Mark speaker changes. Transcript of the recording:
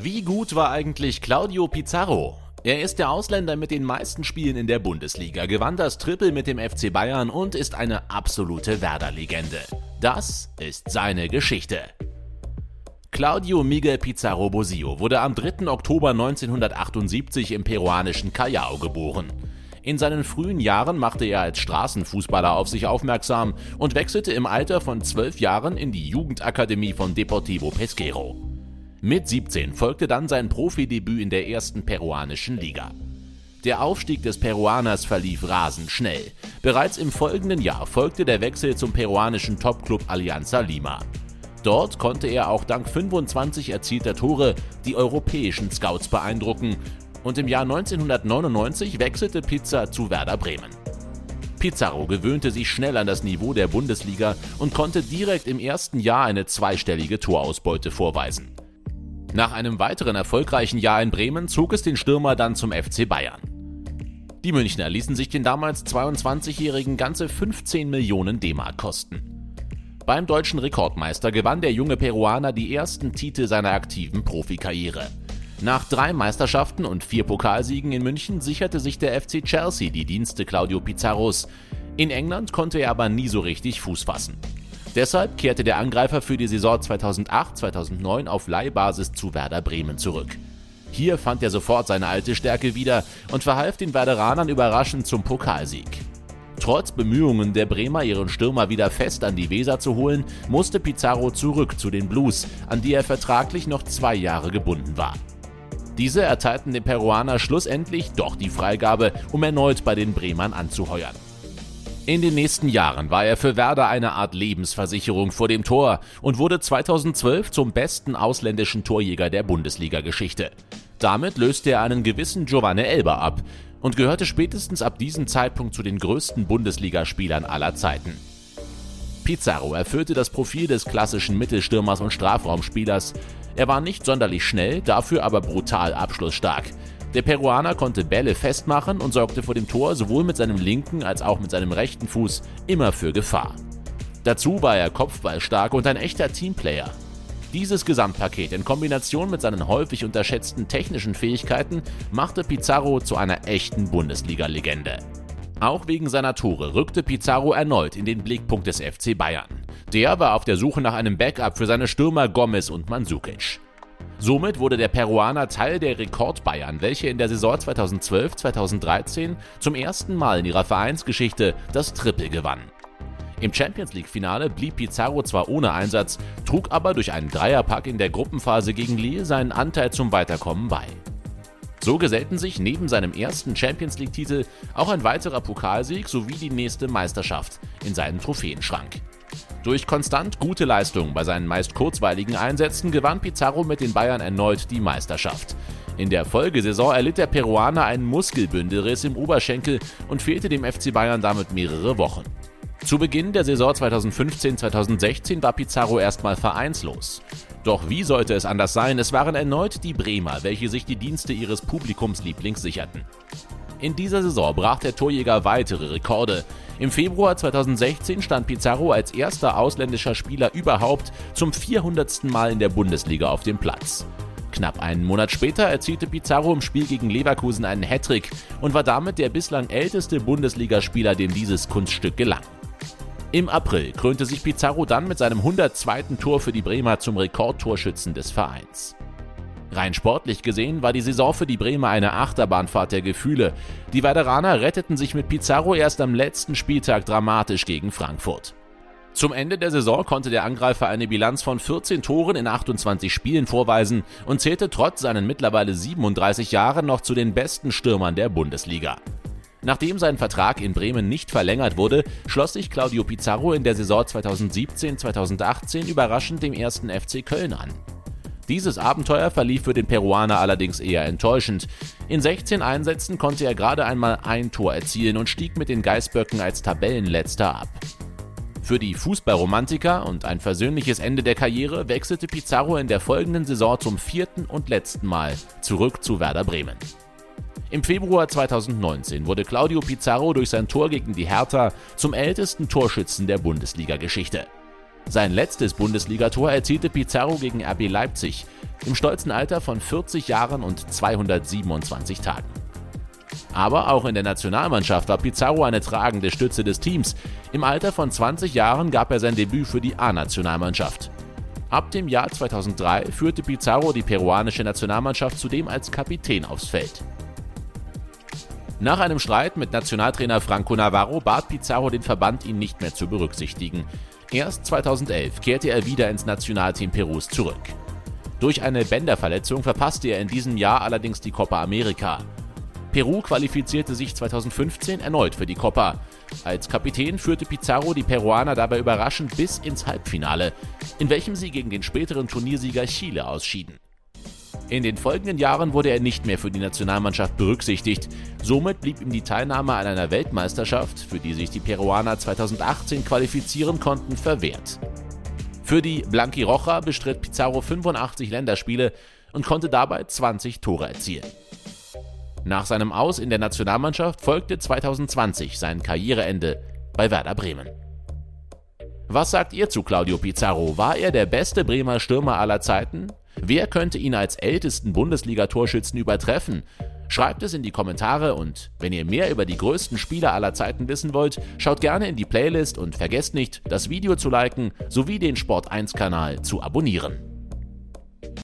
Speaker 1: Wie gut war eigentlich Claudio Pizarro? Er ist der Ausländer mit den meisten Spielen in der Bundesliga, gewann das Triple mit dem FC Bayern und ist eine absolute Werder-Legende. Das ist seine Geschichte. Claudio Miguel Pizarro Bosio wurde am 3. Oktober 1978 im peruanischen Callao geboren. In seinen frühen Jahren machte er als Straßenfußballer auf sich aufmerksam und wechselte im Alter von zwölf Jahren in die Jugendakademie von Deportivo Pesquero. Mit 17 folgte dann sein Profidebüt in der ersten peruanischen Liga. Der Aufstieg des Peruaners verlief rasend schnell. Bereits im folgenden Jahr folgte der Wechsel zum peruanischen Topclub Alianza Lima. Dort konnte er auch dank 25 erzielter Tore die europäischen Scouts beeindrucken und im Jahr 1999 wechselte Pizza zu Werder Bremen. Pizarro gewöhnte sich schnell an das Niveau der Bundesliga und konnte direkt im ersten Jahr eine zweistellige Torausbeute vorweisen. Nach einem weiteren erfolgreichen Jahr in Bremen zog es den Stürmer dann zum FC Bayern. Die Münchner ließen sich den damals 22-Jährigen ganze 15 Millionen D-Mark kosten. Beim deutschen Rekordmeister gewann der junge Peruaner die ersten Titel seiner aktiven Profikarriere. Nach drei Meisterschaften und vier Pokalsiegen in München sicherte sich der FC Chelsea die Dienste Claudio Pizarros. In England konnte er aber nie so richtig Fuß fassen. Deshalb kehrte der Angreifer für die Saison 2008-2009 auf Leihbasis zu Werder Bremen zurück. Hier fand er sofort seine alte Stärke wieder und verhalf den Werderanern überraschend zum Pokalsieg. Trotz Bemühungen der Bremer, ihren Stürmer wieder fest an die Weser zu holen, musste Pizarro zurück zu den Blues, an die er vertraglich noch zwei Jahre gebunden war. Diese erteilten dem Peruaner schlussendlich doch die Freigabe, um erneut bei den Bremern anzuheuern. In den nächsten Jahren war er für Werder eine Art Lebensversicherung vor dem Tor und wurde 2012 zum besten ausländischen Torjäger der Bundesliga-Geschichte. Damit löste er einen gewissen Giovanni Elber ab und gehörte spätestens ab diesem Zeitpunkt zu den größten Bundesligaspielern aller Zeiten. Pizarro erfüllte das Profil des klassischen Mittelstürmers und Strafraumspielers. Er war nicht sonderlich schnell, dafür aber brutal abschlussstark. Der Peruaner konnte Bälle festmachen und sorgte vor dem Tor sowohl mit seinem linken als auch mit seinem rechten Fuß immer für Gefahr. Dazu war er kopfballstark und ein echter Teamplayer. Dieses Gesamtpaket in Kombination mit seinen häufig unterschätzten technischen Fähigkeiten machte Pizarro zu einer echten Bundesliga-Legende. Auch wegen seiner Tore rückte Pizarro erneut in den Blickpunkt des FC Bayern. Der war auf der Suche nach einem Backup für seine Stürmer Gomez und Mandzukic. Somit wurde der Peruaner Teil der Rekordbayern, welche in der Saison 2012-2013 zum ersten Mal in ihrer Vereinsgeschichte das Triple gewann. Im Champions League-Finale blieb Pizarro zwar ohne Einsatz, trug aber durch einen Dreierpack in der Gruppenphase gegen Lille seinen Anteil zum Weiterkommen bei. So gesellten sich neben seinem ersten Champions League-Titel auch ein weiterer Pokalsieg sowie die nächste Meisterschaft in seinen Trophäenschrank. Durch konstant gute Leistungen bei seinen meist kurzweiligen Einsätzen gewann Pizarro mit den Bayern erneut die Meisterschaft. In der Folgesaison erlitt der Peruaner einen Muskelbündelriss im Oberschenkel und fehlte dem FC Bayern damit mehrere Wochen. Zu Beginn der Saison 2015-2016 war Pizarro erstmal vereinslos. Doch wie sollte es anders sein? Es waren erneut die Bremer, welche sich die Dienste ihres Publikumslieblings sicherten. In dieser Saison brach der Torjäger weitere Rekorde. Im Februar 2016 stand Pizarro als erster ausländischer Spieler überhaupt zum 400. Mal in der Bundesliga auf dem Platz. Knapp einen Monat später erzielte Pizarro im Spiel gegen Leverkusen einen Hattrick und war damit der bislang älteste Bundesligaspieler, dem dieses Kunststück gelang. Im April krönte sich Pizarro dann mit seinem 102. Tor für die Bremer zum Rekordtorschützen des Vereins. Rein sportlich gesehen war die Saison für die Bremer eine Achterbahnfahrt der Gefühle. Die Werderaner retteten sich mit Pizarro erst am letzten Spieltag dramatisch gegen Frankfurt. Zum Ende der Saison konnte der Angreifer eine Bilanz von 14 Toren in 28 Spielen vorweisen und zählte trotz seinen mittlerweile 37 Jahren noch zu den besten Stürmern der Bundesliga. Nachdem sein Vertrag in Bremen nicht verlängert wurde, schloss sich Claudio Pizarro in der Saison 2017-2018 überraschend dem ersten FC Köln an. Dieses Abenteuer verlief für den Peruaner allerdings eher enttäuschend. In 16 Einsätzen konnte er gerade einmal ein Tor erzielen und stieg mit den Geißböcken als Tabellenletzter ab. Für die Fußballromantiker und ein versöhnliches Ende der Karriere wechselte Pizarro in der folgenden Saison zum vierten und letzten Mal zurück zu Werder Bremen. Im Februar 2019 wurde Claudio Pizarro durch sein Tor gegen die Hertha zum ältesten Torschützen der Bundesliga-Geschichte. Sein letztes Bundesligator erzielte Pizarro gegen RB Leipzig im stolzen Alter von 40 Jahren und 227 Tagen. Aber auch in der Nationalmannschaft war Pizarro eine tragende Stütze des Teams. Im Alter von 20 Jahren gab er sein Debüt für die A-Nationalmannschaft. Ab dem Jahr 2003 führte Pizarro die peruanische Nationalmannschaft zudem als Kapitän aufs Feld. Nach einem Streit mit Nationaltrainer Franco Navarro bat Pizarro den Verband, ihn nicht mehr zu berücksichtigen. Erst 2011 kehrte er wieder ins Nationalteam Perus zurück. Durch eine Bänderverletzung verpasste er in diesem Jahr allerdings die Copa America. Peru qualifizierte sich 2015 erneut für die Copa. Als Kapitän führte Pizarro die Peruaner dabei überraschend bis ins Halbfinale, in welchem sie gegen den späteren Turniersieger Chile ausschieden. In den folgenden Jahren wurde er nicht mehr für die Nationalmannschaft berücksichtigt. Somit blieb ihm die Teilnahme an einer Weltmeisterschaft, für die sich die Peruaner 2018 qualifizieren konnten, verwehrt. Für die Blanqui Roja bestritt Pizarro 85 Länderspiele und konnte dabei 20 Tore erzielen. Nach seinem Aus in der Nationalmannschaft folgte 2020 sein Karriereende bei Werder Bremen. Was sagt ihr zu Claudio Pizarro? War er der beste Bremer Stürmer aller Zeiten? Wer könnte ihn als ältesten Bundesliga-Torschützen übertreffen? Schreibt es in die Kommentare und wenn ihr mehr über die größten Spieler aller Zeiten wissen wollt, schaut gerne in die Playlist und vergesst nicht, das Video zu liken sowie den Sport1-Kanal zu abonnieren.